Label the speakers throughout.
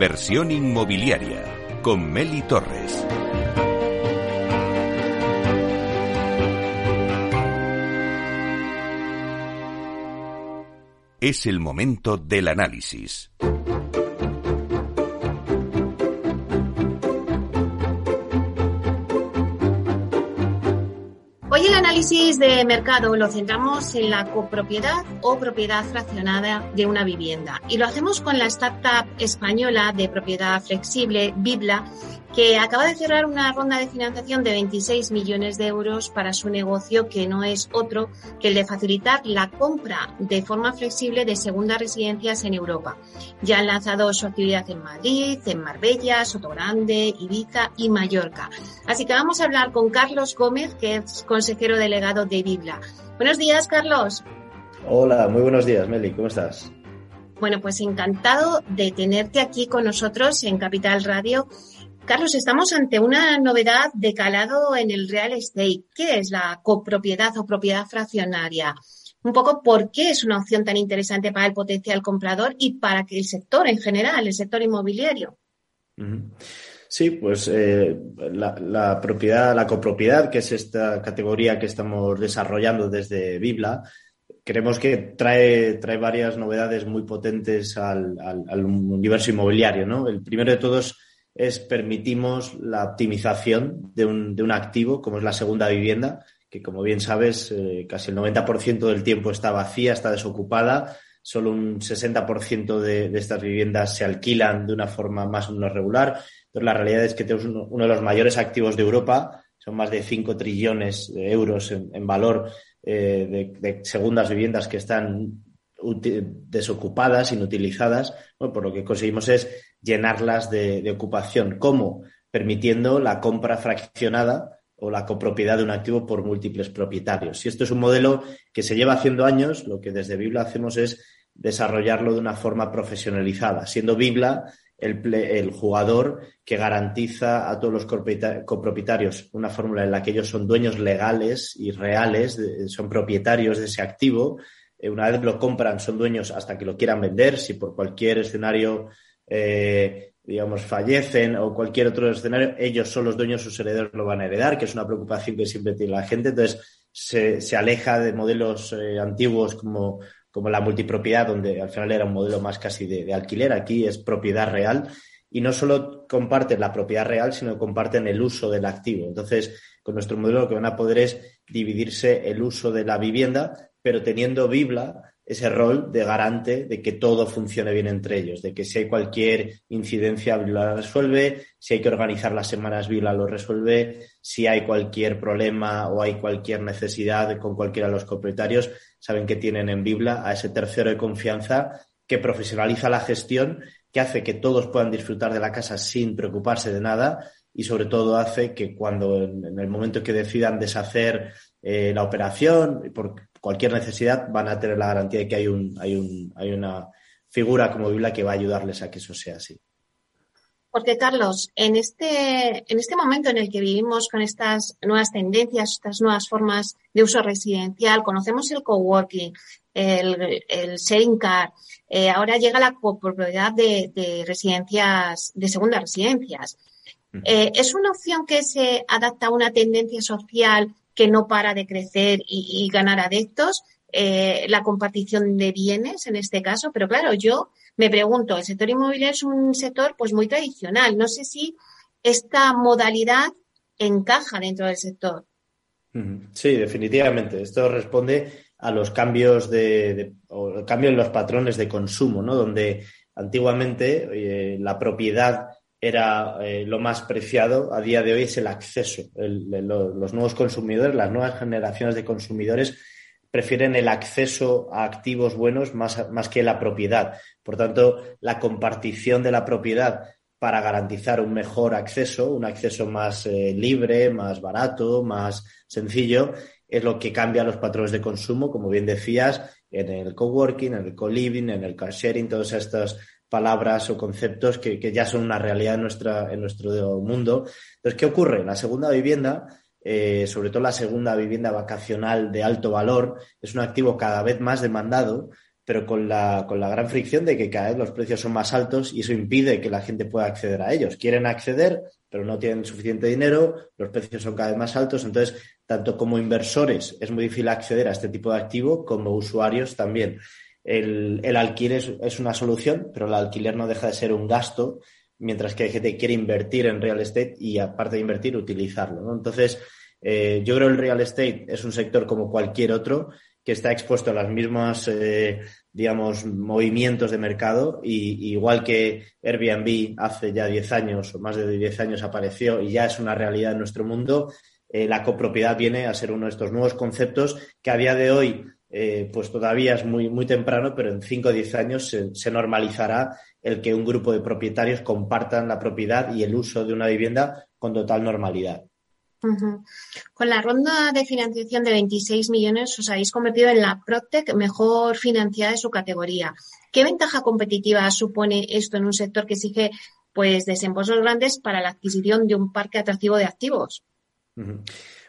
Speaker 1: Inversión inmobiliaria con Meli Torres. Es el momento del análisis.
Speaker 2: De mercado lo centramos en la copropiedad o propiedad fraccionada de una vivienda. Y lo hacemos con la startup española de propiedad flexible, Bibla, que acaba de cerrar una ronda de financiación de 26 millones de euros para su negocio, que no es otro que el de facilitar la compra de forma flexible de segundas residencias en Europa. Ya han lanzado su actividad en Madrid, en Marbella, Sotogrande, Ibiza y Mallorca. Así que vamos a hablar con Carlos Gómez, que es consejero delegado de Bibla. Buenos días, Carlos.
Speaker 3: Hola, muy buenos días, Meli, ¿cómo estás?
Speaker 2: Bueno, pues encantado de tenerte aquí con nosotros en Capital Radio Carlos, estamos ante una novedad de calado en el real estate. ¿Qué es la copropiedad o propiedad fraccionaria? Un poco por qué es una opción tan interesante para el potencial comprador y para que el sector en general, el sector inmobiliario.
Speaker 3: Sí, pues eh, la, propiedad, la copropiedad, que es esta categoría que estamos desarrollando desde Bibla, creemos que trae, trae varias novedades muy potentes al, al universo inmobiliario. ¿no? El primero de todos es permitimos la optimización de un, de un activo, como es la segunda vivienda, que como bien sabes, eh, casi el 90% del tiempo está vacía, está desocupada. Solo un 60% de, de, estas viviendas se alquilan de una forma más o menos regular. Entonces, la realidad es que tenemos uno, de los mayores activos de Europa, son más de 5 trillones de euros en, valor eh, de, de, segundas viviendas que están desocupadas, inutilizadas, por lo que conseguimos es llenarlas de, ocupación. ¿Cómo? Permitiendo la compra fraccionada o la copropiedad de un activo por múltiples propietarios. Y esto es un modelo que se lleva haciendo años, lo que desde Bibla hacemos es desarrollarlo de una forma profesionalizada, siendo Bibla el, el, jugador que garantiza a todos los copropietarios una fórmula en la que ellos son dueños legales y reales, son propietarios de ese activo, eh, una vez lo compran, son dueños hasta que lo quieran vender. Si por cualquier escenario, eh, digamos, fallecen o cualquier otro escenario, ellos son los dueños, sus herederos lo van a heredar, que es una preocupación que siempre tiene la gente. Entonces, se, se aleja de modelos eh, antiguos como, como la multipropiedad, donde al final era un modelo más casi de, de alquiler. Aquí es propiedad real y no solo comparten la propiedad real, sino comparten el uso del activo. Entonces, con nuestro modelo lo que van a poder es dividirse el uso de la vivienda pero teniendo Bibla ese rol de garante de que todo funcione bien entre ellos, de que si hay cualquier incidencia, la resuelve, si hay que organizar las semanas, Bibla lo resuelve, si hay cualquier problema o hay cualquier necesidad con cualquiera de los propietarios, saben que tienen en Bibla a ese tercero de confianza que profesionaliza la gestión, que hace que todos puedan disfrutar de la casa sin preocuparse de nada y sobre todo hace que cuando en, el momento que decidan deshacer eh, la operación, por cualquier necesidad, van a tener la garantía de que hay, un, hay, un, hay una figura como Biblia que va a ayudarles a que eso sea así.
Speaker 2: Porque, Carlos, en este, en este momento en el que vivimos con estas nuevas tendencias, estas nuevas formas de uso residencial, conocemos el coworking, el, el sharing car, eh, ahora llega la propiedad de, de, residencias, de segundas residencias. Eh, ¿Es una opción que se adapta a una tendencia social que no para de crecer y, ganar adeptos, eh, la compartición de bienes en este caso. Pero claro, yo me pregunto, el sector inmobiliario es un sector pues muy tradicional. No sé si esta modalidad encaja dentro del sector.
Speaker 3: Sí, definitivamente. Esto responde a los cambios de, cambio en los patrones de consumo, ¿no? Donde antiguamente eh, la propiedad era eh, lo más preciado, a día de hoy es el acceso. Los nuevos consumidores, las nuevas generaciones de consumidores prefieren el acceso a activos buenos más, más que la propiedad. Por tanto, la compartición de la propiedad para garantizar un mejor acceso, un acceso más eh, libre, más barato, más sencillo, es lo que cambia los patrones de consumo, como bien decías, en el coworking, en el co-living, en el car sharing, todos estos palabras o conceptos que, que, ya son una realidad en, nuestra, en nuestro mundo. Entonces, ¿qué ocurre? La segunda vivienda, eh, sobre todo la segunda vivienda vacacional de alto valor, es un activo cada vez más demandado pero con la, con la gran fricción de que cada vez los precios son más altos y eso impide que la gente pueda acceder a ellos. Quieren acceder, pero no tienen suficiente dinero, los precios son cada vez más altos, entonces, tanto como inversores es muy difícil acceder a este tipo de activo, como usuarios también. El, el alquiler es, una solución, pero el alquiler no deja de ser un gasto, mientras que hay gente que quiere invertir en real estate y, aparte de invertir, utilizarlo. Entonces, eh, yo creo que el real estate es un sector como cualquier otro que está expuesto a las mismas, eh, digamos, movimientos de mercado. Y, igual que Airbnb hace ya 10 años o más de 10 años apareció y ya es una realidad en nuestro mundo, eh, la copropiedad viene a ser uno de estos nuevos conceptos que a día de hoy eh, pues todavía es muy, muy temprano, pero en 5 o 10 años se, se, normalizará el que un grupo de propietarios compartan la propiedad y el uso de una vivienda con total normalidad.
Speaker 2: Con la ronda de financiación de 26 millones os habéis convertido en la Protec mejor financiada de su categoría. ¿Qué ventaja competitiva supone esto en un sector que exige pues desembolsos grandes para la adquisición de un parque atractivo de activos?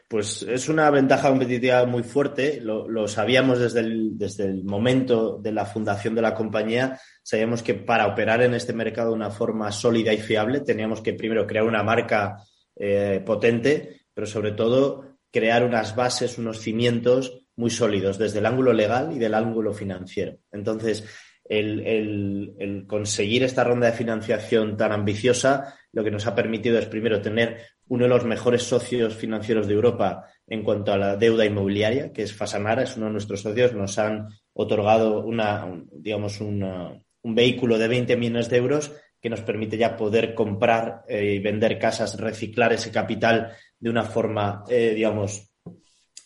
Speaker 3: Pues es una ventaja competitiva muy fuerte. Lo, sabíamos desde el, desde el, momento de la fundación de la compañía. Sabíamos que para operar en este mercado de una forma sólida y fiable teníamos que primero crear una marca eh, potente pero sobre todo crear unas bases, unos cimientos muy sólidos desde el ángulo legal y del ángulo financiero. Entonces, el, conseguir esta ronda de financiación tan ambiciosa lo que nos ha permitido es primero tener uno de los mejores socios financieros de Europa en cuanto a la deuda inmobiliaria, que es Fasanara, es uno de nuestros socios, nos han otorgado una, digamos, un vehículo de 20 millones de euros que nos permite ya poder comprar eh, y vender casas, reciclar ese capital de una forma, eh, digamos,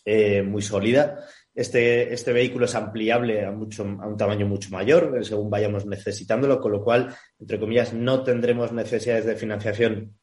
Speaker 3: eh, muy sólida. Este, este, vehículo es ampliable a, mucho, a un tamaño mucho mayor, según vayamos necesitándolo, con lo cual, entre comillas, no tendremos necesidades de financiación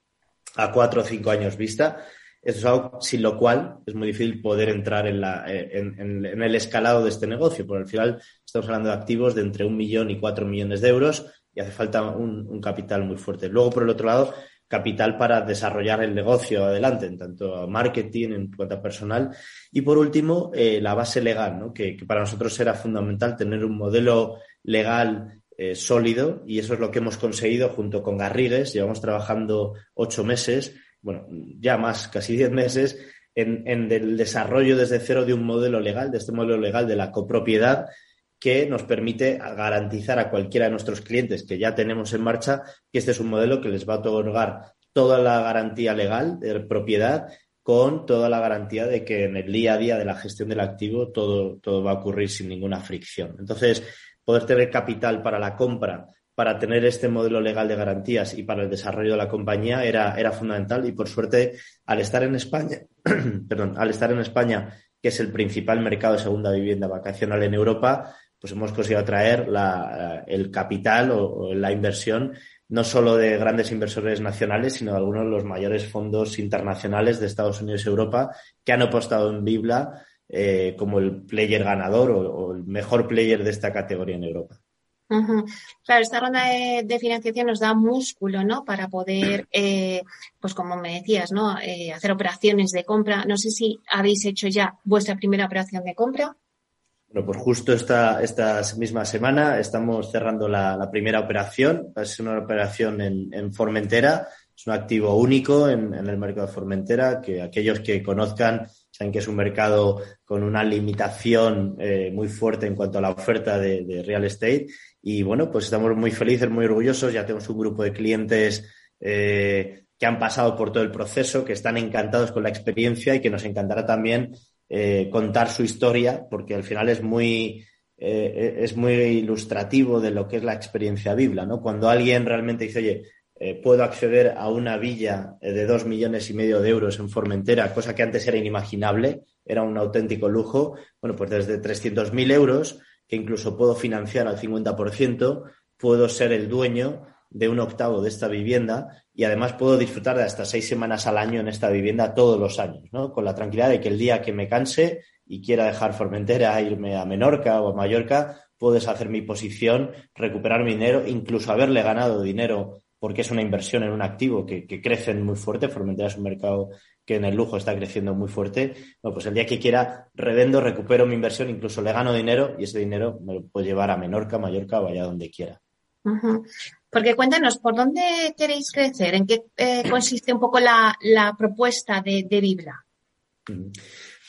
Speaker 3: a cuatro o cinco años vista. Eso es algo sin lo cual es muy difícil poder entrar en, la, en, en, el escalado de este negocio, porque al final estamos hablando de activos de entre un millón y cuatro millones de euros y hace falta un, capital muy fuerte. Luego, por el otro lado, capital para desarrollar el negocio adelante, en tanto marketing, en cuanto a personal. Y por último, eh, la base legal, ¿no? que, para nosotros era fundamental tener un modelo legal eh, sólido y eso es lo que hemos conseguido junto con Garrigues. Llevamos trabajando ocho meses, bueno, ya más, casi diez meses, en, en el desarrollo desde cero de un modelo legal, de este modelo legal de la copropiedad que nos permite garantizar a cualquiera de nuestros clientes que ya tenemos en marcha que este es un modelo que les va a otorgar toda la garantía legal de propiedad con toda la garantía de que en el día a día de la gestión del activo todo, todo va a ocurrir sin ninguna fricción. Entonces, poder tener capital para la compra, para tener este modelo legal de garantías y para el desarrollo de la compañía era, era fundamental. Y por suerte al estar en España, perdón, al estar en España, que es el principal mercado de segunda vivienda vacacional en Europa, pues hemos conseguido atraer el capital o, la inversión no solo de grandes inversores nacionales, sino de algunos de los mayores fondos internacionales de Estados Unidos y Europa que han apostado en Bibla eh, como el player ganador o, el mejor player de esta categoría en Europa.
Speaker 2: Claro, esta ronda de, financiación nos da músculo, ¿no? Para poder, eh, pues como me decías, ¿no? Eh, hacer operaciones de compra. No sé si habéis hecho ya vuestra primera operación de compra.
Speaker 3: Bueno, pues justo esta, esta misma semana estamos cerrando la, primera operación. Es una operación en, Formentera. Es un activo único en, el mercado de Formentera, que aquellos que conozcan que es un mercado con una limitación eh, muy fuerte en cuanto a la oferta de, real estate. Y bueno, pues estamos muy felices, muy orgullosos. Ya tenemos un grupo de clientes eh, que han pasado por todo el proceso, que están encantados con la experiencia y que nos encantará también eh, contar su historia, porque al final es muy, es muy ilustrativo de lo que es la experiencia biblia, ¿no? Cuando alguien realmente dice, oye, eh, puedo acceder a una villa de dos millones y medio de euros en Formentera, cosa que antes era inimaginable, era un auténtico lujo, bueno, pues desde 300.000 euros, que incluso puedo financiar al 50%, puedo ser el dueño de un octavo de esta vivienda y además puedo disfrutar de hasta seis semanas al año en esta vivienda todos los años, ¿no? Con la tranquilidad de que el día que me canse y quiera dejar Formentera, irme a Menorca o a Mallorca, puedo deshacer mi posición, recuperar mi dinero, incluso haberle ganado dinero porque es una inversión en un activo que, que crece muy fuerte. Formentera es un mercado que en el lujo está creciendo muy fuerte. Bueno, pues el día que quiera revendo, recupero mi inversión, incluso le gano dinero y ese dinero me lo puedo llevar a Menorca, Mallorca o allá donde quiera.
Speaker 2: Porque cuéntanos, ¿por dónde queréis crecer? ¿En qué eh, consiste un poco la, propuesta de, de Bibla?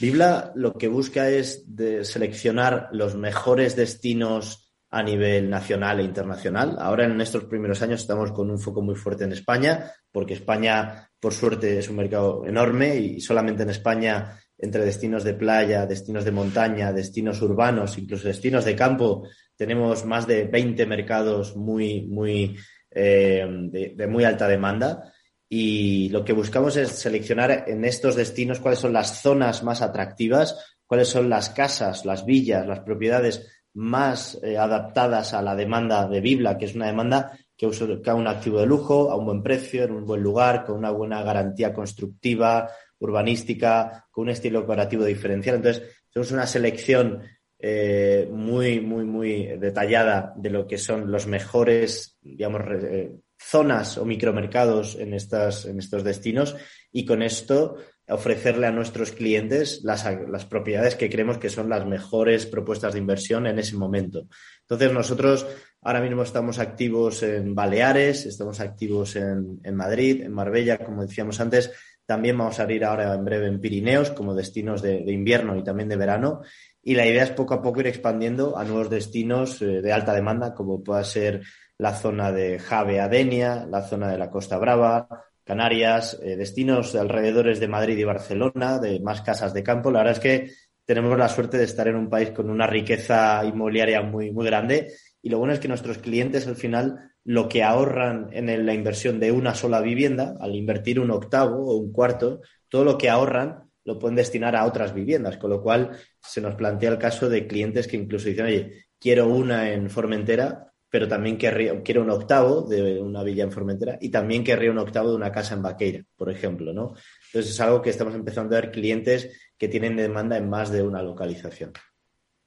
Speaker 3: Bibla lo que busca es seleccionar los mejores destinos a nivel nacional e internacional. Ahora en estos primeros años estamos con un foco muy fuerte en España, porque España, por suerte, es un mercado enorme y solamente en España, entre destinos de playa, destinos de montaña, destinos urbanos, incluso destinos de campo, tenemos más de 20 mercados muy, muy, eh, de, muy alta demanda. Y lo que buscamos es seleccionar en estos destinos cuáles son las zonas más atractivas, cuáles son las casas, las villas, las propiedades más eh, adaptadas a la demanda de Bibla, que es una demanda que busca un activo de lujo a un buen precio, en un buen lugar, con una buena garantía constructiva, urbanística, con un estilo operativo diferencial. Entonces, tenemos una selección eh, muy, muy, muy detallada de lo que son los mejores, digamos, eh, zonas o micromercados en, estas, en estos destinos y con esto ofrecerle a nuestros clientes las, propiedades que creemos que son las mejores propuestas de inversión en ese momento. Entonces, nosotros ahora mismo estamos activos en Baleares, estamos activos en, en Madrid, en Marbella, como decíamos antes. También vamos a ir ahora en breve en Pirineos como destinos de, de invierno y también de verano. Y la idea es poco a poco ir expandiendo a nuevos destinos eh, de alta demanda, como pueda ser la zona de Jave Adenia, la zona de la Costa Brava, Canarias, eh, destinos de alrededores de Madrid y Barcelona, de más casas de campo. La verdad es que tenemos la suerte de estar en un país con una riqueza inmobiliaria muy, muy grande y lo bueno es que nuestros clientes al final lo que ahorran en la inversión de una sola vivienda, al invertir un octavo o un cuarto, todo lo que ahorran lo pueden destinar a otras viviendas, con lo cual se nos plantea el caso de clientes que incluso dicen, oye, quiero una en Formentera, pero también querría, quiero un octavo de una villa en Formentera y también querría un octavo de una casa en Vaqueira, por ejemplo, ¿no? Entonces es algo que estamos empezando a ver clientes que tienen demanda en más de una localización.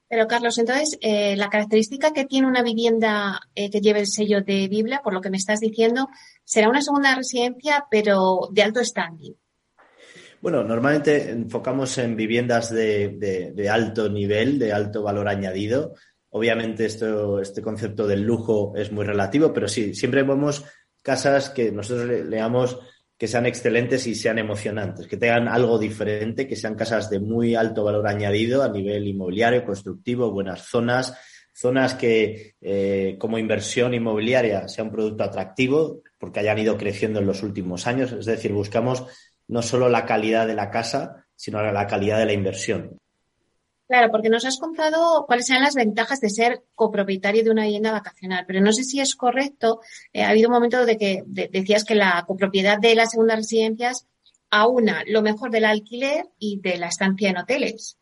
Speaker 2: Pero Carlos, entonces, eh, la característica que tiene una vivienda eh, que lleve el sello de Biblia, por lo que me estás diciendo, será una segunda residencia, pero de alto standing.
Speaker 3: Bueno, normalmente enfocamos en viviendas de, de alto nivel, de alto valor añadido, Obviamente este concepto del lujo es muy relativo, pero sí, siempre vemos casas que nosotros leamos que sean excelentes y sean emocionantes, que tengan algo diferente, que sean casas de muy alto valor añadido a nivel inmobiliario, constructivo, buenas zonas, zonas que eh, como inversión inmobiliaria sea un producto atractivo porque hayan ido creciendo en los últimos años. Es decir, buscamos no solo la calidad de la casa, sino la calidad de la inversión.
Speaker 2: Claro, porque nos has contado cuáles sean las ventajas de ser copropietario de una vivienda vacacional, pero no sé si es correcto. Eh, ha habido un momento de que decías que la copropiedad de las segundas residencias aúna lo mejor del alquiler y de la estancia en hoteles.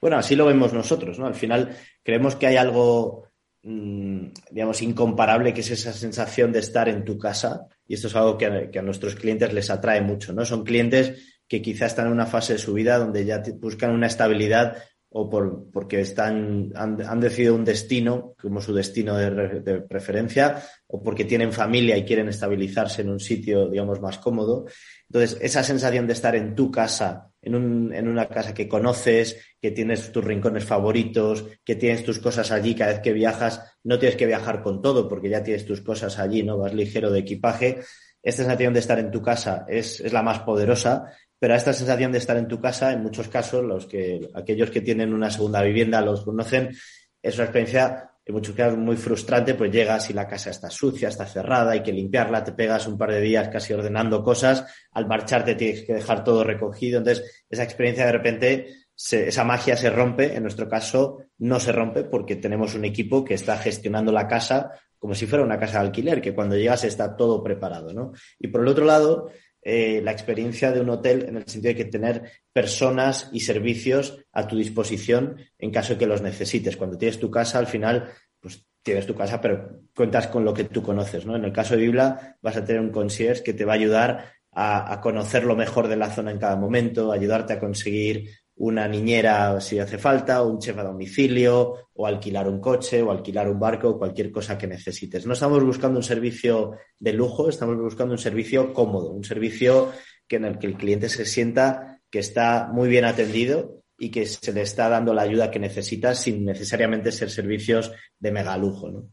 Speaker 3: Bueno, así lo vemos nosotros, ¿no? Al final creemos que hay algo, mm, digamos, incomparable, que es esa sensación de estar en tu casa, y esto es algo a, que a nuestros clientes les atrae mucho, ¿no? Son clientes que quizá están en una fase de su vida donde ya buscan una estabilidad o por, porque están, han, decidido un destino como su destino de, preferencia o porque tienen familia y quieren estabilizarse en un sitio, digamos, más cómodo. Entonces, esa sensación de estar en tu casa, en, un, en una casa que conoces, que tienes tus rincones favoritos, que tienes tus cosas allí cada vez que viajas, no tienes que viajar con todo porque ya tienes tus cosas allí, ¿no? Vas ligero de equipaje. Esta sensación de estar en tu casa es, es la más poderosa pero esta sensación de estar en tu casa, en muchos casos, los que, aquellos que tienen una segunda vivienda los conocen, es una experiencia en muchos casos muy frustrante, pues llegas y la casa está sucia, está cerrada, hay que limpiarla, te pegas un par de días casi ordenando cosas, al marcharte tienes que dejar todo recogido, entonces esa experiencia de repente, esa magia se rompe, en nuestro caso no se rompe porque tenemos un equipo que está gestionando la casa como si fuera una casa de alquiler, que cuando llegas está todo preparado, ¿no? Y por el otro lado, eh, la experiencia de un hotel en el sentido de que tener personas y servicios a tu disposición en caso de que los necesites. Cuando tienes tu casa, al final, pues tienes tu casa, pero cuentas con lo que tú conoces, ¿no? En el caso de Bibla, vas a tener un concierge que te va a ayudar a, conocer lo mejor de la zona en cada momento, ayudarte a conseguir una niñera si hace falta, un chef a domicilio, o alquilar un coche, o alquilar un barco, o cualquier cosa que necesites. No estamos buscando un servicio de lujo, estamos buscando un servicio cómodo, un servicio que en el que el cliente se sienta que está muy bien atendido y que se le está dando la ayuda que necesita sin necesariamente ser servicios de mega lujo. ¿no?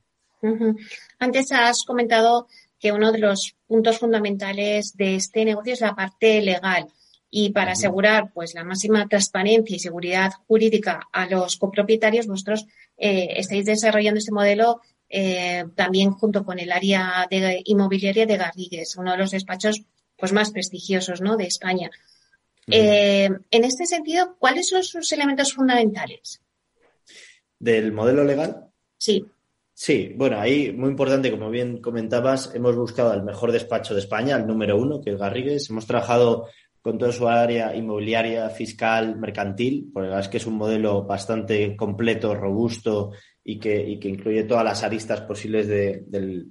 Speaker 2: Antes has comentado que uno de los puntos fundamentales de este negocio es la parte legal y para asegurar pues la máxima transparencia y seguridad jurídica a los copropietarios, vosotros eh, estáis desarrollando este modelo eh, también junto con el área de inmobiliaria de Garrigues, uno de los despachos pues más prestigiosos ¿no? de España. Eh, en este sentido, ¿cuáles son sus elementos fundamentales?
Speaker 3: ¿Del modelo legal?
Speaker 2: Sí.
Speaker 3: Sí, bueno, ahí muy importante, como bien comentabas, hemos buscado el mejor despacho de España, el número uno, que es Garrigues. Hemos trabajado con toda su área inmobiliaria, fiscal, mercantil, porque la es que es un modelo bastante completo, robusto y que, incluye todas las aristas posibles del,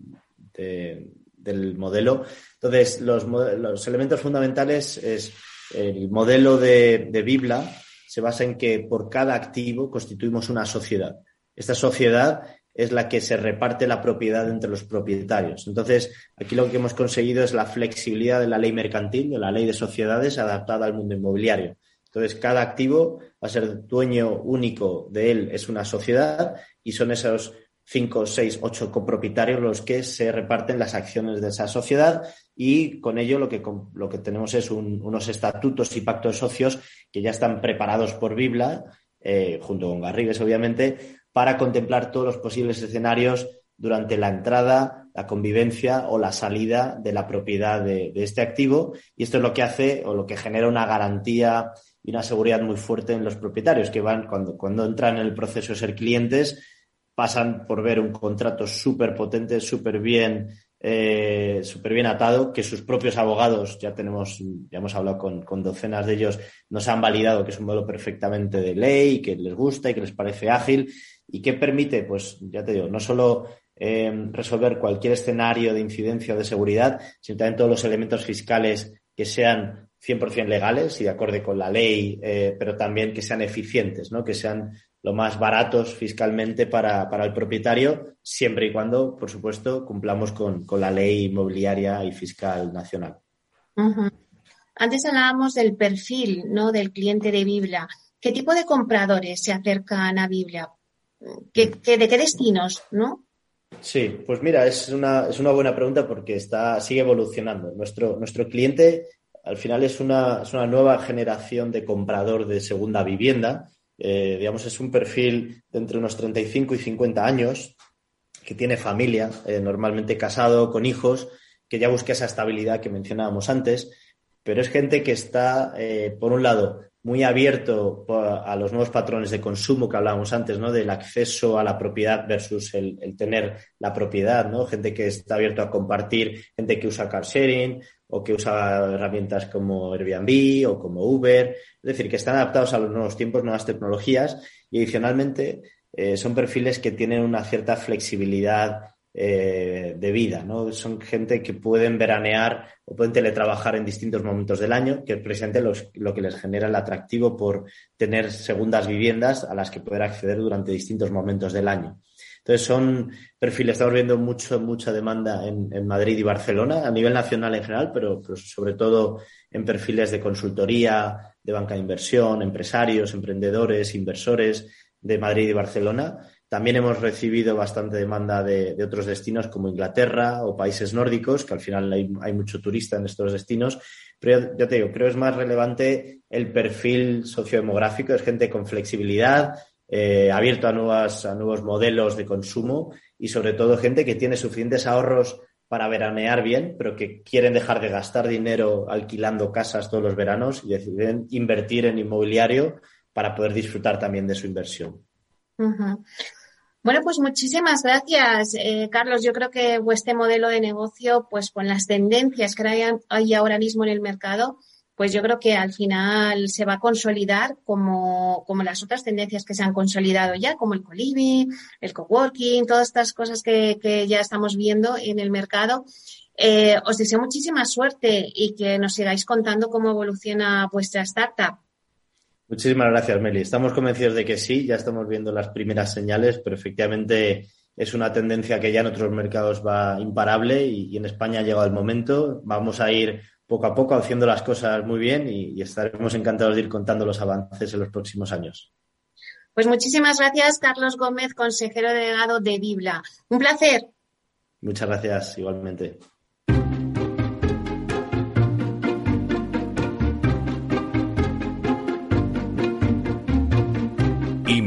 Speaker 3: modelo. Entonces, los, los elementos fundamentales es el modelo de, de Bibla se basa en que por cada activo constituimos una sociedad. Esta sociedad es la que se reparte la propiedad entre los propietarios. Entonces, aquí lo que hemos conseguido es la flexibilidad de la ley mercantil, de la ley de sociedades adaptada al mundo inmobiliario. Entonces, cada activo va a ser dueño único de él, es una sociedad y son esos cinco, seis, ocho copropietarios los que se reparten las acciones de esa sociedad y con ello lo que, lo que tenemos es unos estatutos y pactos de socios que ya están preparados por Bibla, eh, junto con Garrigues obviamente, para contemplar todos los posibles escenarios durante la entrada, la convivencia o la salida de la propiedad de, este activo. Y esto es lo que hace o lo que genera una garantía y una seguridad muy fuerte en los propietarios que van cuando, cuando entran en el proceso de ser clientes pasan por ver un contrato súper potente, súper bien, eh, súper bien atado, que sus propios abogados, ya tenemos, ya hemos hablado con, docenas de ellos, nos han validado que es un modelo perfectamente de ley, que les gusta y que les parece ágil y que permite, pues, ya te digo, no solo eh, resolver cualquier escenario de incidencia o de seguridad, sino también todos los elementos fiscales que sean 100% legales y de acuerdo con la ley, eh, pero también que sean eficientes, ¿no? que sean lo más baratos fiscalmente para, el propietario, siempre y cuando, por supuesto, cumplamos con, la ley inmobiliaria y fiscal nacional.
Speaker 2: Antes hablábamos del perfil ¿no? del cliente de Biblia. ¿Qué tipo de compradores se acercan a Biblia? ¿Qué, de qué destinos? ¿no?
Speaker 3: Sí, pues mira, es una, es una buena pregunta porque está, sigue evolucionando. Nuestro, nuestro cliente al final es una, es una nueva generación de comprador de segunda vivienda eh, digamos, es un perfil de entre unos 35 y 50 años, que tiene familia, eh, normalmente casado, con hijos, que ya busca esa estabilidad que mencionábamos antes, pero es gente que está, eh, por un lado, muy abierto a los nuevos patrones de consumo que hablábamos antes, ¿no? Del acceso a la propiedad versus el, tener la propiedad, ¿no? Gente que está abierto a compartir, gente que usa car sharing o que usa herramientas como Airbnb o como Uber, es decir, que están adaptados a los nuevos tiempos, nuevas tecnologías y adicionalmente eh, son perfiles que tienen una cierta flexibilidad eh, de vida, ¿no? Son gente que pueden veranear o pueden teletrabajar en distintos momentos del año, que es precisamente lo que les genera el atractivo por tener segundas viviendas a las que poder acceder durante distintos momentos del año. Entonces son perfiles, estamos viendo mucho, mucha demanda en, Madrid y Barcelona, a nivel nacional en general, pero, sobre todo en perfiles de consultoría, de banca de inversión, empresarios, emprendedores, inversores de Madrid y Barcelona. También hemos recibido bastante demanda de, otros destinos como Inglaterra o países nórdicos, que al final hay, mucho turista en estos destinos. Pero ya te digo, creo que es más relevante el perfil sociodemográfico, es gente con flexibilidad, eh, abierto a, nuevas, a nuevos modelos de consumo y sobre todo gente que tiene suficientes ahorros para veranear bien, pero que quieren dejar de gastar dinero alquilando casas todos los veranos y deciden invertir en inmobiliario para poder disfrutar también de su inversión.
Speaker 2: Bueno, pues muchísimas gracias, eh, Carlos. Yo creo que vuestro modelo de negocio, pues con las tendencias que hay ahora mismo en el mercado, pues yo creo que al final se va a consolidar como, como las otras tendencias que se han consolidado ya, como el co-living, el coworking, todas estas cosas que, ya estamos viendo en el mercado. Eh, os deseo muchísima suerte y que nos sigáis contando cómo evoluciona vuestra startup.
Speaker 3: Muchísimas gracias, Meli. Estamos convencidos de que sí, ya estamos viendo las primeras señales, pero efectivamente es una tendencia que ya en otros mercados va imparable y, en España ha llegado el momento. Vamos a ir poco a poco haciendo las cosas muy bien y, y estaremos encantados de ir contando los avances en los próximos años.
Speaker 2: Pues muchísimas gracias, Carlos Gómez, consejero delegado de Bibla. Un placer.
Speaker 3: Muchas gracias, igualmente.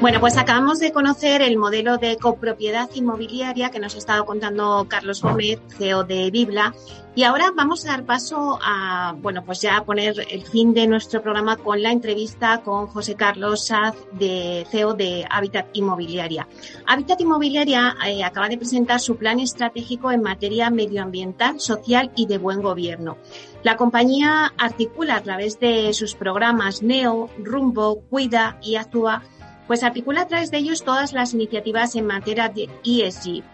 Speaker 2: Bueno, pues acabamos de conocer el modelo de copropiedad inmobiliaria que nos ha estado contando Carlos Gómez, CEO de Bibla, y ahora vamos a dar paso a, bueno, pues ya a poner el fin de nuestro programa con la entrevista con José Carlos Saz, de CEO de Habitat Inmobiliaria. Habitat Inmobiliaria eh, acaba de presentar su plan estratégico en materia medioambiental, social y de buen gobierno. La compañía articula a través de sus programas Neo, Rumbo, Cuida y Actúa pues articula a través de ellos todas las iniciativas en materia de ESG.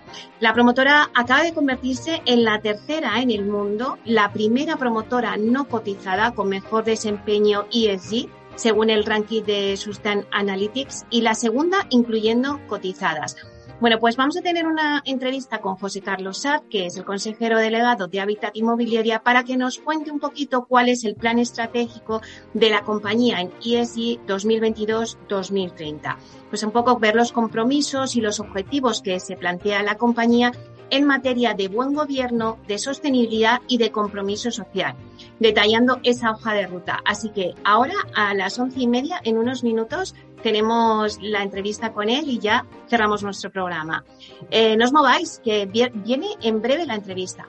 Speaker 2: La promotora acaba de convertirse en la tercera en el mundo, la primera promotora no cotizada con mejor desempeño ESG según el ranking de Sustain Analytics y la segunda incluyendo cotizadas. Bueno, pues vamos a tener una entrevista con José Carlos Sar, que es el consejero delegado de Habitat Inmobiliaria, para que nos cuente un poquito cuál es el plan estratégico de la compañía en ESG 2022-2030. Pues un poco ver los compromisos y los objetivos que se plantea la compañía en materia de buen gobierno, de sostenibilidad y de compromiso social, detallando esa hoja de ruta. Así que ahora a las once y media, en unos minutos, tenemos la entrevista con él y ya cerramos nuestro programa. Eh, no os mováis, que viene en breve la entrevista.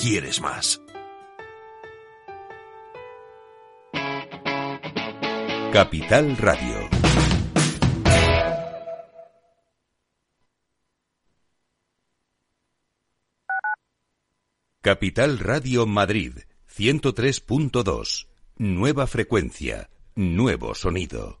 Speaker 4: quieres más.
Speaker 1: Capital Radio. Capital Radio Madrid 103.2. Nueva frecuencia, nuevo sonido.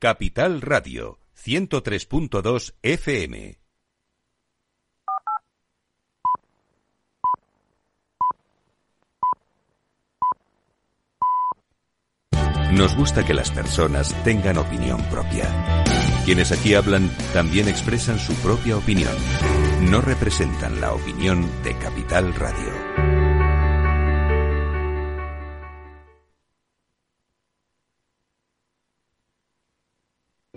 Speaker 1: Capital Radio 103.2 FM. Nos gusta que las personas tengan opinión propia. Quienes aquí hablan también expresan su propia opinión. No representan la opinión de Capital Radio.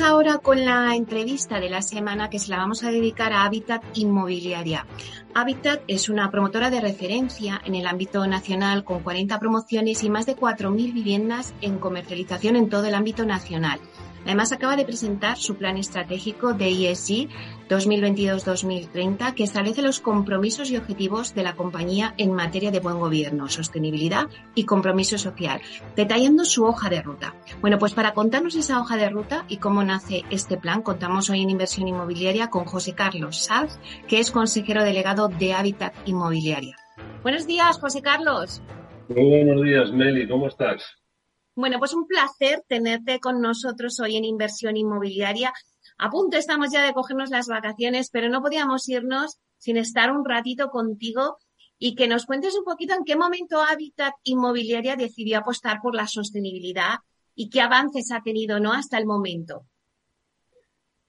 Speaker 2: Ahora con la entrevista de la semana que se la vamos a dedicar a Habitat Inmobiliaria. Habitat es una promotora de referencia en el ámbito nacional con 40 promociones y más de 4.000 viviendas en comercialización en todo el ámbito nacional. Además, acaba de presentar su plan estratégico de ESG 2022-2030, que establece los compromisos y objetivos de la compañía en materia de buen gobierno, sostenibilidad y compromiso social, detallando su hoja de ruta. Bueno, pues para contarnos esa hoja de ruta y cómo nace este plan, contamos hoy en Inversión Inmobiliaria con José Carlos Saz, que es consejero delegado de Hábitat Inmobiliaria. Buenos días, José Carlos.
Speaker 5: Muy buenos días, Meli, ¿cómo estás?
Speaker 2: Bueno, pues un placer tenerte con nosotros hoy en Inversión Inmobiliaria. A punto estamos ya de cogernos las vacaciones, pero no podíamos irnos sin estar un ratito contigo y que nos cuentes un poquito en qué momento Habitat Inmobiliaria decidió apostar por la sostenibilidad y qué avances ha tenido ¿no? hasta el momento.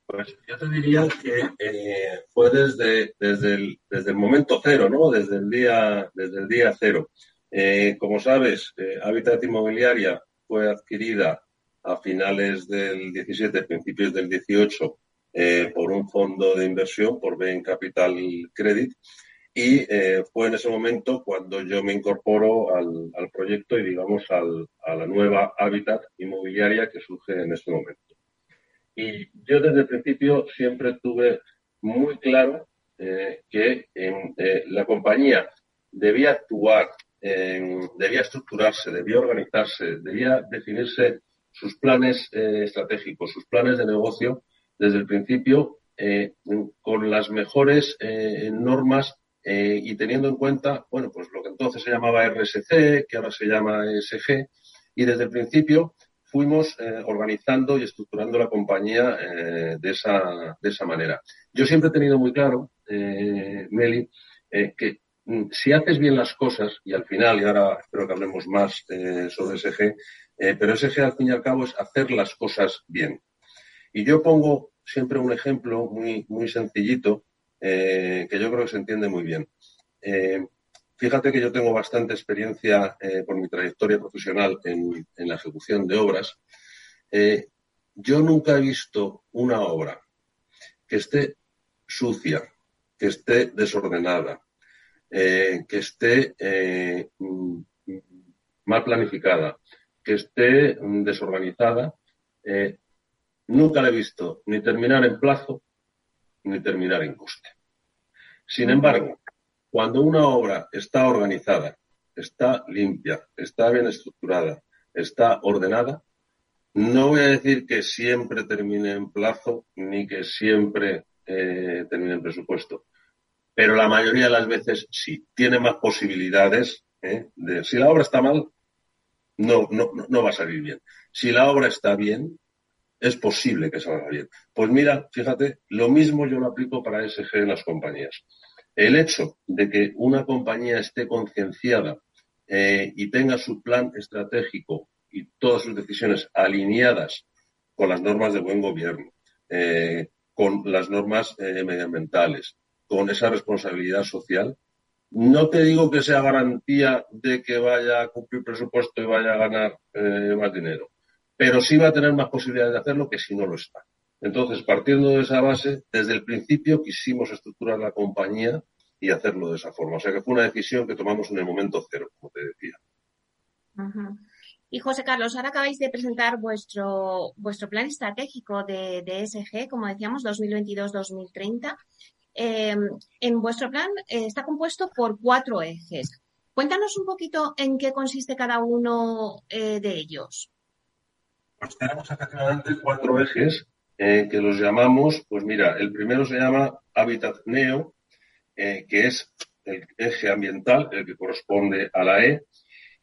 Speaker 5: Pues yo te diría que eh, fue desde, desde, el, desde el momento cero, ¿no? Desde el día, desde el día cero. Eh, como sabes, eh, Habitat Inmobiliaria fue adquirida a finales del 17, principios del 18, eh, por un fondo de inversión, por Bain Capital Credit, y eh, fue en ese momento cuando yo me incorporo al, proyecto y, digamos, a la nueva hábitat inmobiliaria que surge en ese momento. Y yo desde el principio siempre tuve muy claro eh, que la compañía debía actuar debía estructurarse, debía organizarse, debía definirse sus planes eh, estratégicos, sus planes de negocio desde el principio eh, con las mejores eh, normas y teniendo en cuenta, bueno, pues lo que entonces se llamaba RSC, que ahora se llama ESG, y desde el principio fuimos organizando y estructurando la compañía de, esa, de esa manera. Yo siempre he tenido muy claro, Meli, que si haces bien las cosas, y al final, y ahora espero que hablemos más eh, sobre SG, eh, pero SG al fin y al cabo es hacer las cosas bien. Y yo pongo siempre un ejemplo muy, muy sencillito eh, que yo creo que se entiende muy bien. fíjate que yo tengo bastante experiencia por mi trayectoria profesional en la ejecución de obras. yo nunca he visto una obra que esté sucia, que esté desordenada, eh, que esté eh, mm, mal planificada, que esté mm, desorganizada, eh, nunca la he visto ni terminar en plazo ni terminar en coste. Sin embargo, cuando una obra está organizada, está limpia, está bien estructurada, está ordenada, no voy a decir que siempre termine en plazo ni que siempre termine en presupuesto, pero la mayoría de las veces sí, tiene más posibilidades. ¿eh? De, si la obra está mal, no, no, no va a salir bien. Si la obra está bien, es posible que salga bien. Pues mira, fíjate, lo mismo yo lo aplico para SG en las compañías. El hecho de que una compañía esté concienciada eh, y tenga su plan estratégico y todas sus decisiones alineadas con las normas de buen gobierno, eh, con las normas medioambientales, con esa responsabilidad social. No te digo que sea garantía de que vaya a cumplir presupuesto y vaya a ganar eh, más dinero, pero sí va a tener más posibilidades de hacerlo que si no lo está. Entonces, partiendo de esa base, desde el principio quisimos estructurar la compañía y hacerlo de esa forma. O sea que fue una decisión que tomamos en el momento cero, como te decía.
Speaker 2: Y José Carlos, ahora acabáis de presentar vuestro, vuestro plan estratégico de, de ESG, como decíamos, 2022-2030. Em, en vuestro plan eh, está compuesto por cuatro ejes. Cuéntanos un poquito en qué consiste cada uno eh, de ellos.
Speaker 5: Pues tenemos efectivamente cuatro ejes eh, que los llamamos, pues mira, el primero se llama Habitat Neo, que es el eje ambiental, el que corresponde a la E,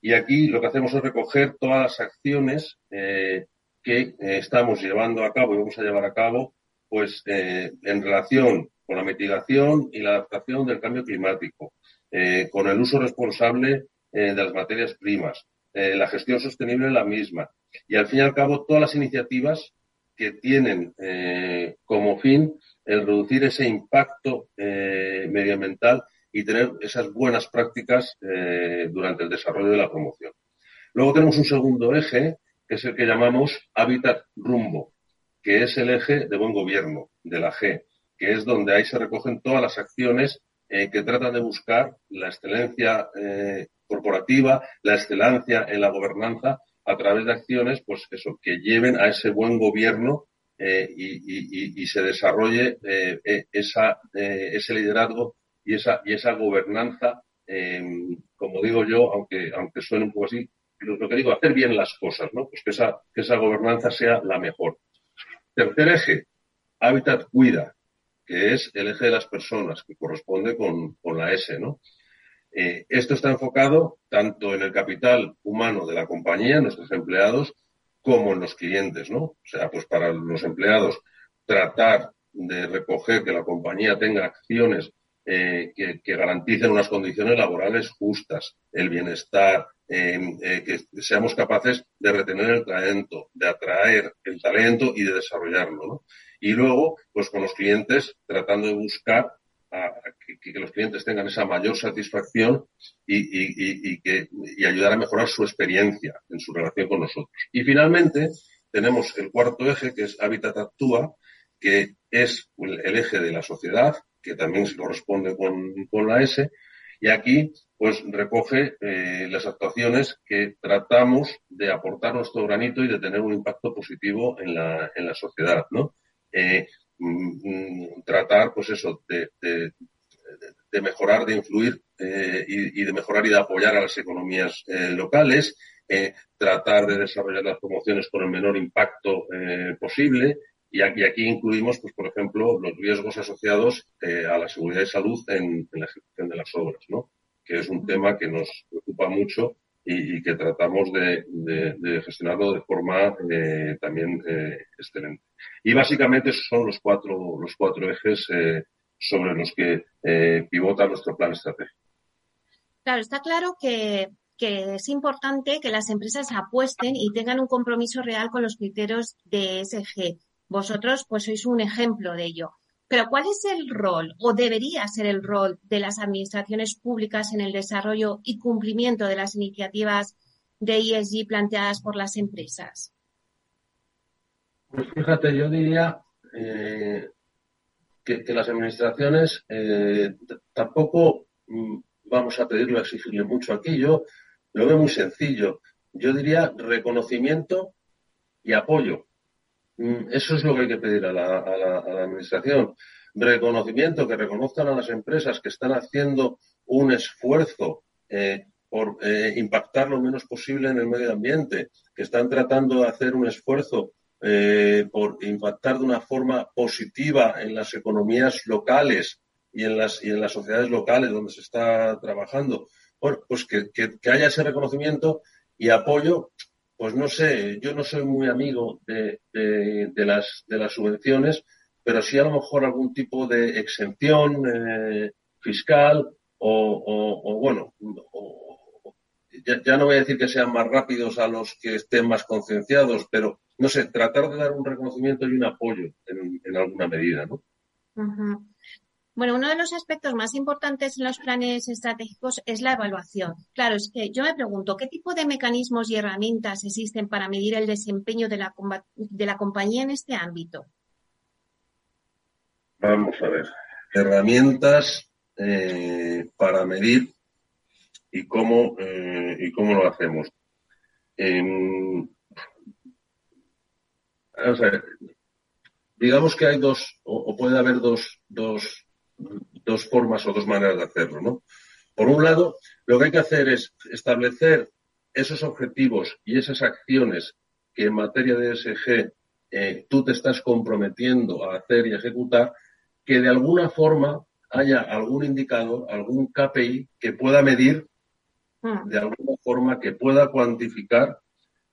Speaker 5: y aquí lo que hacemos es recoger todas las acciones que estamos llevando a cabo y vamos a llevar a cabo pues en relación con la mitigación y la adaptación del cambio climático, con el uso responsable de las materias primas, la gestión sostenible de la misma y al fin y al cabo todas las iniciativas que tienen como fin el reducir ese impacto medioambiental y tener esas buenas prácticas eh, durante el desarrollo de la promoción. Luego tenemos un segundo eje, que es el que llamamos hábitat rumbo, que es el eje de buen gobierno, de la G, que es donde ahí se recogen todas las acciones eh, que tratan de buscar la excelencia eh, corporativa, la excelencia en la gobernanza a través de acciones, pues eso, que lleven a ese buen gobierno y, y, se desarrolle esa, ese liderazgo y esa, y esa gobernanza, em, como digo yo, aunque, aunque suene un poco así, lo, que digo, hacer bien las cosas, ¿no? Pues que esa, que esa gobernanza sea la mejor. Tercer eje, hábitat cuida, que es el eje de las personas, que corresponde con, la S, ¿no? Eh, esto está enfocado tanto en el capital humano de la compañía, nuestros empleados, como en los clientes, ¿no? O sea, pues para los empleados, tratar de recoger que la compañía tenga acciones eh, que, garanticen unas condiciones laborales justas, el bienestar, eh, que seamos capaces de retener el talento, de atraer el talento y de desarrollarlo. Y luego, pues con los clientes, tratando de buscar que, los clientes tengan esa mayor satisfacción y, que, y ayudar a mejorar su experiencia en su relación con nosotros. Y finalmente, tenemos el cuarto eje, que es Habitat Actúa, que es el eje de la sociedad, que también se corresponde con, la S, y aquí pues recoge eh, las actuaciones que tratamos de aportar nuestro granito y de tener un impacto positivo en la, en la sociedad, ¿no? Eh, mm, tratar, pues eso, de, de, mejorar, de influir eh, y, y, de mejorar y de apoyar a las economías locales, tratar de desarrollar las promociones con el menor impacto posible, y aquí, incluimos, pues, por ejemplo, los riesgos asociados eh, a la seguridad y salud en, la ejecución de las obras, ¿no? que es un tema que nos preocupa mucho y, que tratamos de, gestionarlo de forma eh, también eh, excelente. Y básicamente esos son los cuatro, los cuatro ejes sobre los que pivota nuestro plan estratégico.
Speaker 2: Claro, está claro que, que es importante que las empresas apuesten y tengan un compromiso real con los criterios de ESG vosotros pues sois un ejemplo de ello. Pero ¿cuál es el rol o debería ser el rol de las administraciones públicas en el desarrollo y cumplimiento de las iniciativas de ESG planteadas por las empresas?
Speaker 5: Pues fíjate, yo diría eh, que, las administraciones eh, tampoco mm, vamos a pedirle, a exigirle mucho aquí. Yo lo veo muy sencillo. Yo diría reconocimiento y apoyo. Mm, eso es lo que hay que pedir a la, Administración. Reconocimiento, que reconozcan a las empresas que están haciendo un esfuerzo eh, por eh, impactar lo menos posible en el medio ambiente, que están tratando de hacer un esfuerzo eh, por impactar de una forma positiva en las economías locales y en las, y en las sociedades locales donde se está trabajando. Bueno, pues que haya ese reconocimiento y apoyo pues no sé, yo no soy muy amigo de, las, subvenciones, pero sí a lo mejor algún tipo de exención eh, fiscal o, bueno, ya, no voy a decir que sean más rápidos a los que estén más concienciados, pero no sé, tratar de dar un reconocimiento y un apoyo en, alguna medida, ¿no?
Speaker 2: Bueno, uno de los aspectos más importantes en los planes estratégicos es la evaluación. Claro, es que yo me pregunto, ¿qué tipo de mecanismos y herramientas existen para medir el desempeño de la, de la compañía en este ámbito?
Speaker 5: Vamos a ver. Herramientas eh, para medir y cómo, eh, y cómo lo hacemos. digamos que hay dos, o, puede haber dos, dos, dos formas o dos maneras de hacerlo, ¿no? Por un lado, lo que hay que hacer es establecer esos objetivos y esas acciones que en materia de SG eh, tú te estás comprometiendo a hacer y ejecutar, que de alguna forma haya algún indicador, algún KPI que pueda medir hmm. de alguna forma, que pueda cuantificar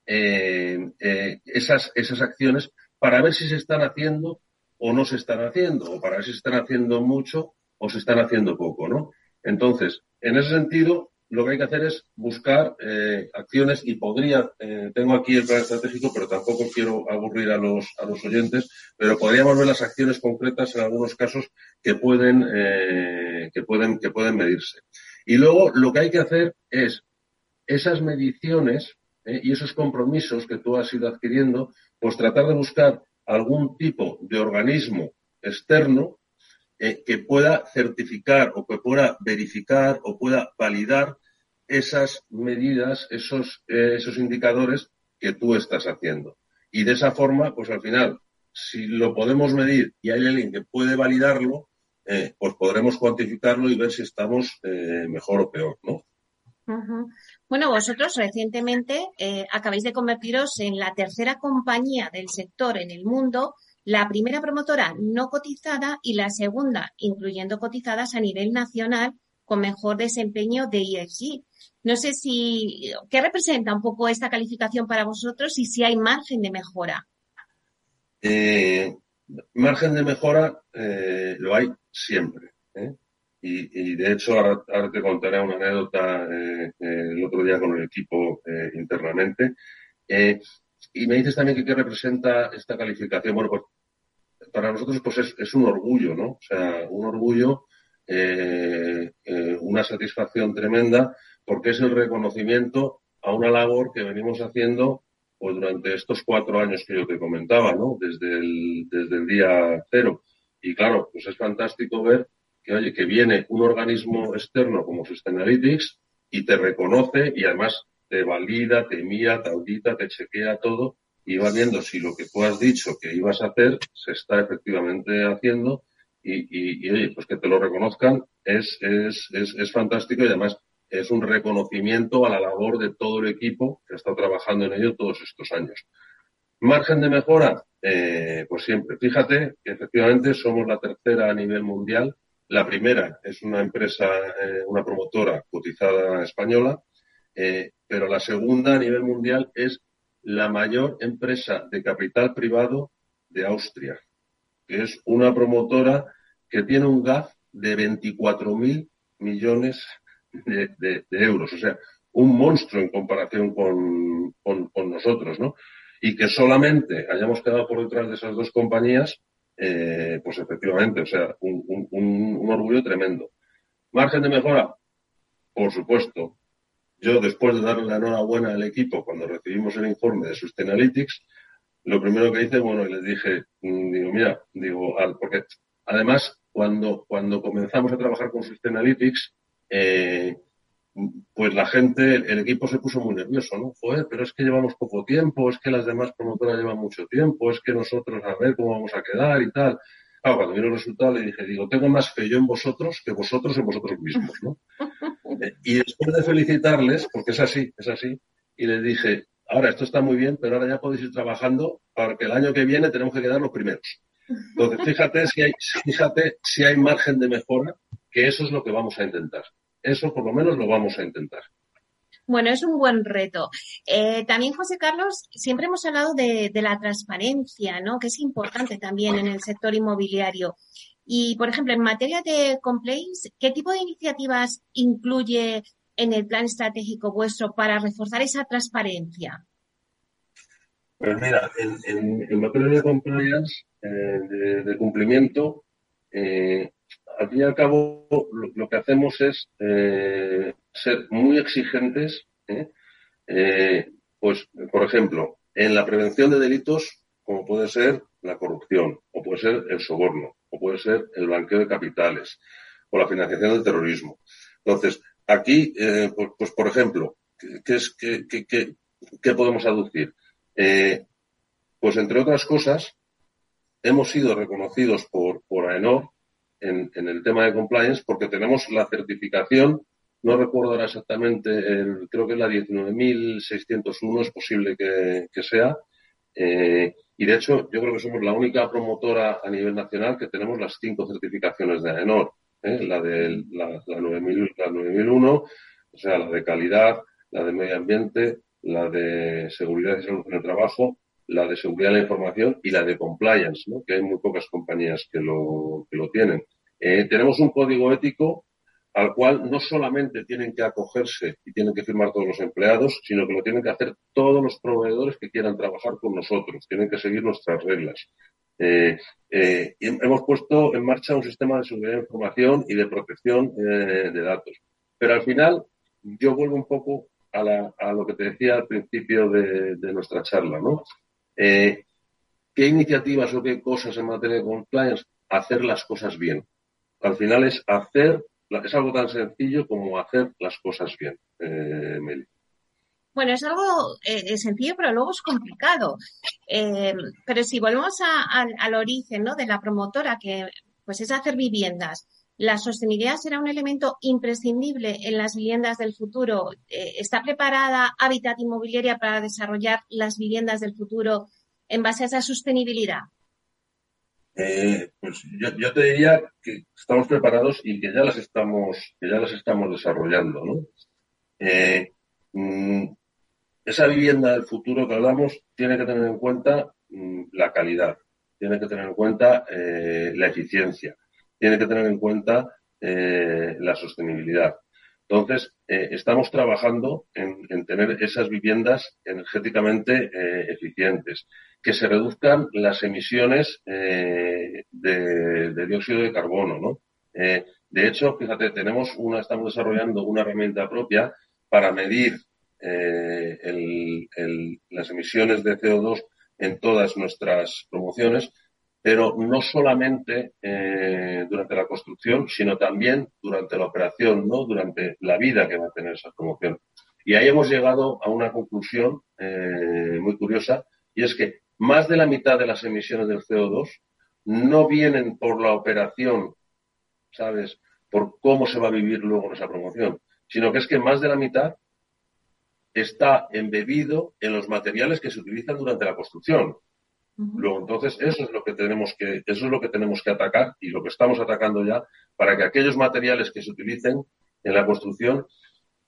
Speaker 5: eh, eh, esas, esas acciones para ver si se están haciendo o no se están haciendo, o para ver si se están haciendo mucho o se están haciendo poco, ¿no? Entonces, en ese sentido, lo que hay que hacer es buscar eh, acciones y podría, eh, tengo aquí el plan estratégico, pero tampoco quiero aburrir a los, a los oyentes, pero podríamos ver las acciones concretas en algunos casos que pueden, eh, que pueden, que pueden medirse. Y luego lo que hay que hacer es esas mediciones y esos compromisos que tú has ido adquiriendo, pues tratar de buscar algún tipo de organismo externo eh, que pueda certificar o que pueda verificar o pueda validar esas medidas, esos, eh, esos indicadores que tú estás haciendo. Y de esa forma, pues al final, si lo podemos medir y hay alguien que puede validarlo, eh, pues podremos cuantificarlo y ver si estamos mejor o peor, ¿no?
Speaker 2: Bueno, vosotros recientemente eh, acabáis de convertiros en la tercera compañía del sector en el mundo, la primera promotora no cotizada y la segunda, incluyendo cotizadas a nivel nacional, con mejor desempeño de ESG. No sé si, ¿qué representa un poco esta calificación para vosotros y si hay margen de mejora?
Speaker 5: Eh, margen de mejora eh, lo hay siempre. ¿eh? Y, de hecho, ahora, te contaré una anécdota eh, eh, el otro día con el equipo eh, internamente. y me dices también que qué representa esta calificación. Bueno, pues para nosotros pues es, es un orgullo, ¿no? O sea, un orgullo, una satisfacción tremenda, porque es el reconocimiento a una labor que venimos haciendo pues durante estos cuatro años que yo te comentaba, ¿no? Desde el, desde el día cero. Y claro, pues es fantástico ver que, oye, que viene un organismo externo como Sustainalytics y te reconoce y además te valida, te mira, te audita, te chequea todo y va viendo si lo que tú has dicho que ibas a hacer se está efectivamente haciendo y, y, oye, pues que te lo reconozcan es, es, es, es, fantástico y además es un reconocimiento a la labor de todo el equipo que estado trabajando en ello todos estos años. Margen de mejora, eh, pues siempre. Fíjate que efectivamente somos la tercera a nivel mundial la primera es una empresa, eh, una promotora cotizada española, eh, pero la segunda a nivel mundial es la mayor empresa de capital privado de Austria, que es una promotora que tiene un GAF de 24.000 millones de, euros, o sea, un monstruo en comparación con, con nosotros, ¿no? Y que solamente hayamos quedado por detrás de esas dos compañías eh, pues efectivamente, o sea, un, orgullo tremendo. ¿Margen de mejora? Por supuesto. Yo, después de darle la enhorabuena al equipo cuando recibimos el informe de Sustainalytics, lo primero que hice, bueno, les dije, mm, digo, mira, digo, porque además, cuando, cuando comenzamos a trabajar con Sustainalytics, eh, pues la gente, el equipo se puso muy nervioso, ¿no? Joder, pero es que llevamos poco tiempo, es que las demás promotoras llevan mucho tiempo, es que nosotros a ver cómo vamos a quedar y tal. Claro, cuando vino el resultado le dije, digo, tengo más fe yo en vosotros que vosotros en vosotros mismos, ¿no? Eh, y después de felicitarles, porque es así, es así, y les dije, ahora esto está muy bien, pero ahora ya podéis ir trabajando para que el año que viene tenemos que quedar los primeros. Entonces, fíjate si hay, fíjate si hay margen de mejora, que eso es lo que vamos a intentar. Eso por lo menos lo vamos a intentar.
Speaker 2: Bueno, es un buen reto. Eh, también, José Carlos, siempre hemos hablado de, la transparencia, ¿no? Que es importante también en el sector inmobiliario. Y, por ejemplo, en materia de complaints, ¿qué tipo de iniciativas incluye en el plan estratégico vuestro para reforzar esa transparencia?
Speaker 5: Pues mira, en, materia de compliance, eh, de, cumplimiento, eh, al fin y al cabo, lo, que hacemos es eh, ser muy exigentes. pues, por ejemplo, en la prevención de delitos, como puede ser la corrupción, o puede ser el soborno, o puede ser el blanqueo de capitales, o la financiación del terrorismo. Entonces, aquí, pues, pues, por ejemplo, ¿qué, es, qué, qué, qué podemos aducir? pues, entre otras cosas, hemos sido reconocidos por, por AENOR en, el tema de compliance porque tenemos la certificación, no recuerdo ahora exactamente, el, creo que es la 19.601, es posible que, sea. Eh, y de hecho, yo creo que somos la única promotora a nivel nacional que tenemos las cinco certificaciones de AENOR. ¿eh? La de la, la, 9000, la 9001, o sea, la de calidad, la de medio ambiente, la de seguridad y salud en el trabajo la de seguridad de la información y la de compliance, ¿no? que hay muy pocas compañías que lo, que lo tienen. Eh, tenemos un código ético al cual no solamente tienen que acogerse y tienen que firmar todos los empleados, sino que lo tienen que hacer todos los proveedores que quieran trabajar con nosotros. Tienen que seguir nuestras reglas. Eh, eh, hemos puesto en marcha un sistema de seguridad de información y de protección de datos. Pero al final, yo vuelvo un poco a, la, a lo que te decía al principio de nuestra charla, ¿no? Eh, ¿Qué iniciativas o qué cosas en materia de compliance? Hacer las cosas bien. Al final es hacer, es algo tan sencillo como hacer las cosas bien, eh, Meli.
Speaker 2: Bueno, es algo eh, sencillo, pero luego es complicado. pero si volvemos al origen ¿no? de la promotora, que pues es hacer viviendas, la sostenibilidad será un elemento imprescindible en las viviendas del futuro. Eh, ¿Está preparada Habitat Inmobiliaria para desarrollar las viviendas del futuro en base a esa sostenibilidad?
Speaker 5: Eh, pues yo, te diría que estamos preparados y que ya las estamos, ya las estamos desarrollando. Eh, mm, esa vivienda del futuro que hablamos tiene que tener en cuenta mm, la calidad, tiene que tener en cuenta la eficiencia, tiene que tener en cuenta eh, la sostenibilidad. Entonces, eh, estamos trabajando en, tener esas viviendas energéticamente eh, eficientes, que se reduzcan las emisiones de, dióxido de carbono, ¿no? de hecho, fíjate, tenemos una, estamos desarrollando una herramienta propia para medir las emisiones de CO2 en todas nuestras promociones pero no solamente eh, durante la construcción, sino también durante la operación, ¿no? Durante la vida que va a tener esa promoción. Y ahí hemos llegado a una conclusión eh, muy curiosa, y es que más de la mitad de las emisiones del CO2 no vienen por la operación, ¿sabes? Por cómo se va a vivir luego esa promoción, sino que es que más de la mitad está embebido en los materiales que se utilizan durante la construcción. Luego, entonces, eso es lo que tenemos que, eso es lo que tenemos que atacar y lo que estamos atacando ya para que aquellos materiales que se utilicen en la construcción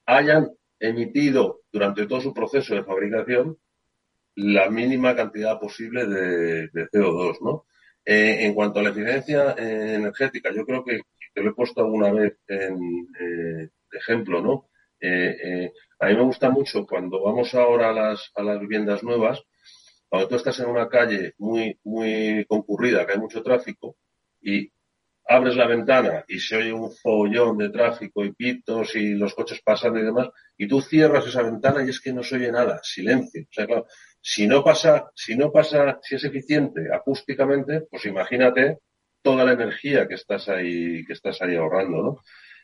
Speaker 5: hayan emitido durante todo su proceso de fabricación la mínima cantidad posible de, CO2, ¿no? Eh, en cuanto a la eficiencia eh, energética, yo creo que te lo he puesto alguna vez en eh, ejemplo, ¿no? a mí me gusta mucho cuando vamos ahora a las, a las viviendas nuevas, cuando tú estás en una calle muy, muy concurrida, que hay mucho tráfico, y abres la ventana y se oye un follón de tráfico y pitos y los coches pasando y demás, y tú cierras esa ventana y es que no se oye nada, silencio. O sea, claro, si no pasa, si no pasa, si es eficiente acústicamente, pues imagínate toda la energía que estás ahí, que estás ahí ahorrando, ¿no?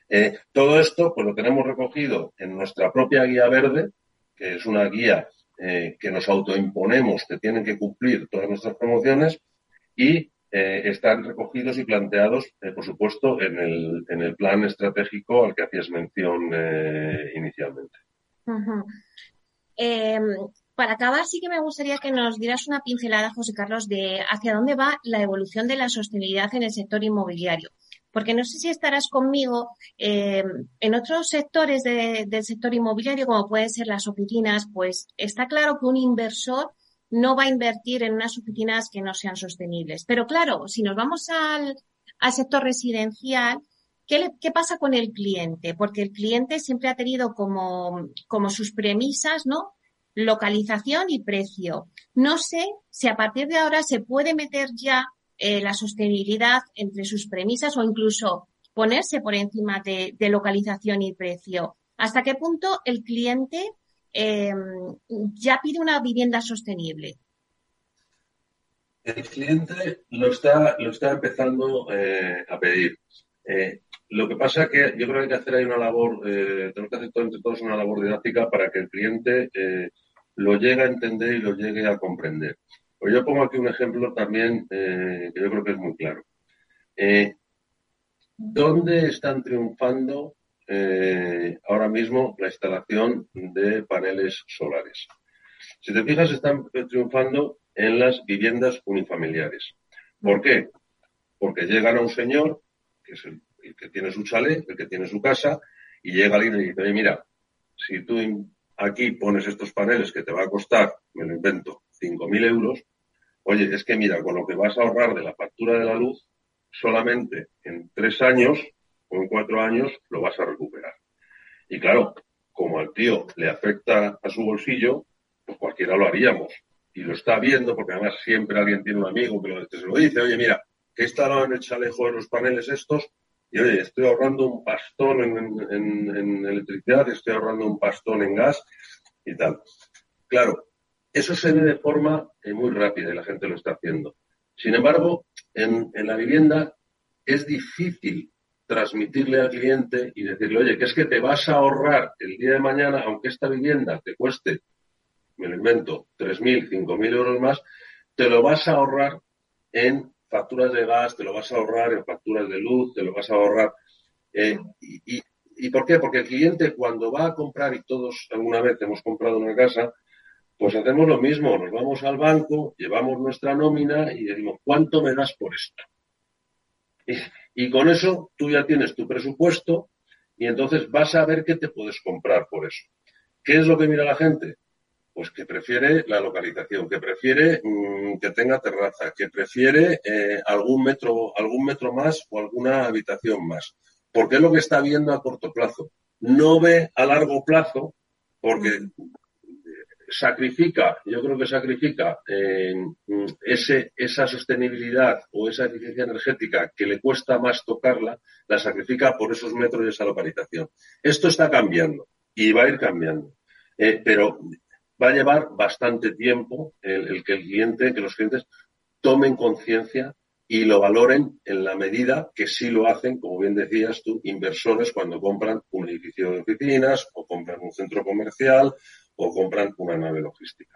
Speaker 5: Eh, todo esto, pues lo tenemos recogido en nuestra propia guía verde, que es una guía eh, que nos autoimponemos que tienen que cumplir todas nuestras promociones y eh, están recogidos y planteados, eh, por supuesto, en el, en el plan estratégico al que hacías mención inicialmente.
Speaker 2: Em, para acabar, sí que me gustaría que nos dieras una pincelada, José Carlos, de hacia dónde va la evolución de la sostenibilidad en el sector inmobiliario porque no sé si estarás conmigo, eh, en otros sectores del sector inmobiliario, como pueden ser las oficinas, pues está claro que un inversor no va a invertir en unas oficinas que no sean sostenibles. Pero claro, si nos vamos al, sector residencial, ¿qué, ¿qué, pasa con el cliente? Porque el cliente siempre ha tenido como, como sus premisas, ¿no? Localización y precio. No sé si a partir de ahora se puede meter ya eh, la sostenibilidad entre sus premisas o incluso ponerse por encima de, localización y precio. ¿Hasta qué punto el cliente eh, ya pide una vivienda sostenible?
Speaker 5: El cliente lo está, lo está empezando eh, a pedir. lo que pasa es que yo creo que hay que hacer ahí una labor, tenemos que hacer entre todos una labor didáctica para que el cliente lo llegue a entender y lo llegue a comprender. Pues yo pongo aquí un ejemplo también eh, que yo creo que es muy claro. Eh, ¿Dónde están triunfando eh, ahora mismo la instalación de paneles solares? Si te fijas, están triunfando en las viviendas unifamiliares. ¿Por qué? Porque llegan a un señor, que es el, que tiene su chalet, el que tiene su casa, y llega alguien y dice, mira, si tú aquí pones estos paneles que te va a costar, me lo invento, 5.000 euros, oye, es que mira, con lo que vas a ahorrar de la factura de la luz, solamente en tres años o en cuatro años lo vas a recuperar. Y claro, como al tío le afecta a su bolsillo, pues cualquiera lo haríamos. Y lo está viendo, porque además siempre alguien tiene un amigo que, se lo dice, oye, mira, que he instalado en el chalejo de los paneles estos, y oye, estoy ahorrando un pastón en electricidad, estoy ahorrando un pastón en gas y tal. Claro, eso se ve de forma eh, muy rápida y la gente lo está haciendo. Sin embargo, en, la vivienda es difícil transmitirle al cliente y decirle, oye, que es que te vas a ahorrar el día de mañana, aunque esta vivienda te cueste, me lo invento, 3.000, 5.000 euros más, te lo vas a ahorrar en facturas de gas, te lo vas a ahorrar en facturas de luz, te lo vas a ahorrar. Eh, y, ¿Y por qué? Porque el cliente cuando va a comprar, y todos alguna vez hemos comprado una casa, pues hacemos lo mismo, nos vamos al banco, llevamos nuestra nómina y decimos, ¿cuánto me das por esto? Y, con eso tú ya tienes tu presupuesto y entonces vas a ver qué te puedes comprar por eso. ¿Qué es lo que mira la gente? Pues que prefiere la localización, que prefiere mm, que tenga terraza, que prefiere eh, algún metro, algún metro más o alguna habitación más. Porque es lo que está viendo a corto plazo. No ve a largo plazo porque sacrifica, yo creo que sacrifica eh, ese, esa sostenibilidad o esa eficiencia energética que le cuesta más tocarla, la sacrifica por esos metros y esa localización. Esto está cambiando y va a ir cambiando, eh, pero va a llevar bastante tiempo el, que el cliente, que los clientes tomen conciencia y lo valoren en la medida que sí lo hacen, como bien decías tú, inversores cuando compran un edificio de oficinas o compran un centro comercial o compran una nave logística.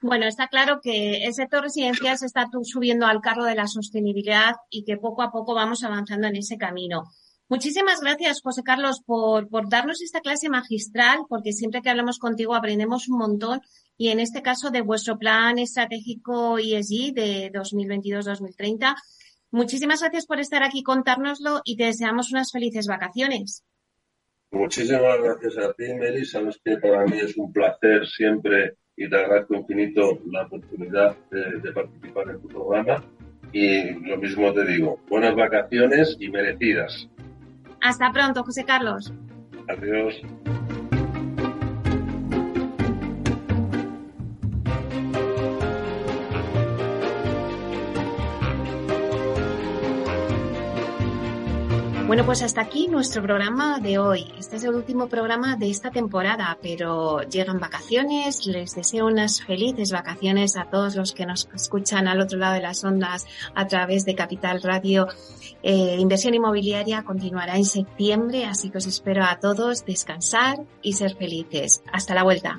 Speaker 2: Bueno, está claro que el sector residencial se está subiendo al carro de la sostenibilidad y que poco a poco vamos avanzando en ese camino. Muchísimas gracias, José Carlos, por, por darnos esta clase magistral, porque siempre que hablamos contigo aprendemos un montón y en este caso de vuestro plan estratégico ESG de 2022-2030. Muchísimas gracias por estar aquí, contárnoslo y te deseamos unas felices vacaciones.
Speaker 5: Muchísimas gracias a ti, Meli. Sabes que para mí es un placer siempre y te agradezco infinito la oportunidad de, participar en tu programa. Y lo mismo te digo, buenas vacaciones y merecidas.
Speaker 2: Hasta pronto, José Carlos.
Speaker 5: Adiós.
Speaker 2: Bueno, pues hasta aquí nuestro programa de hoy. Este es el último programa de esta temporada, pero llegan vacaciones. Les deseo unas felices vacaciones a todos los que nos escuchan al otro lado de las ondas a través de Capital Radio. Eh, inversión inmobiliaria continuará en septiembre, así que os espero a todos descansar y ser felices. Hasta la vuelta.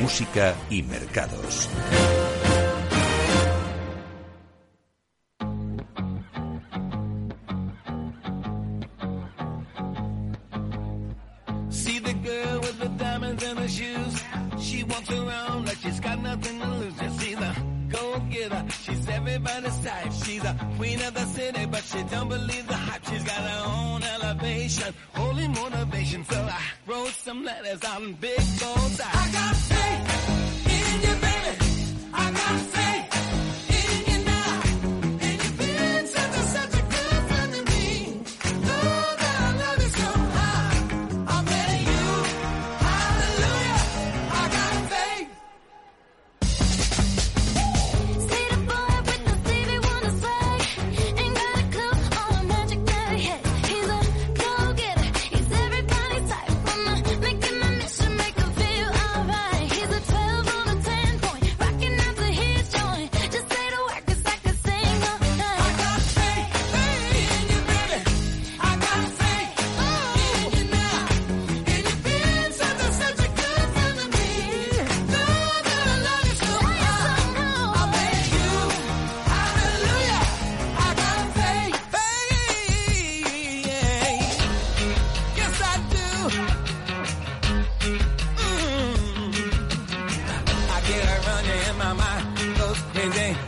Speaker 1: Música y mercados.
Speaker 6: planet on big bones. I got faith. Hey, hey.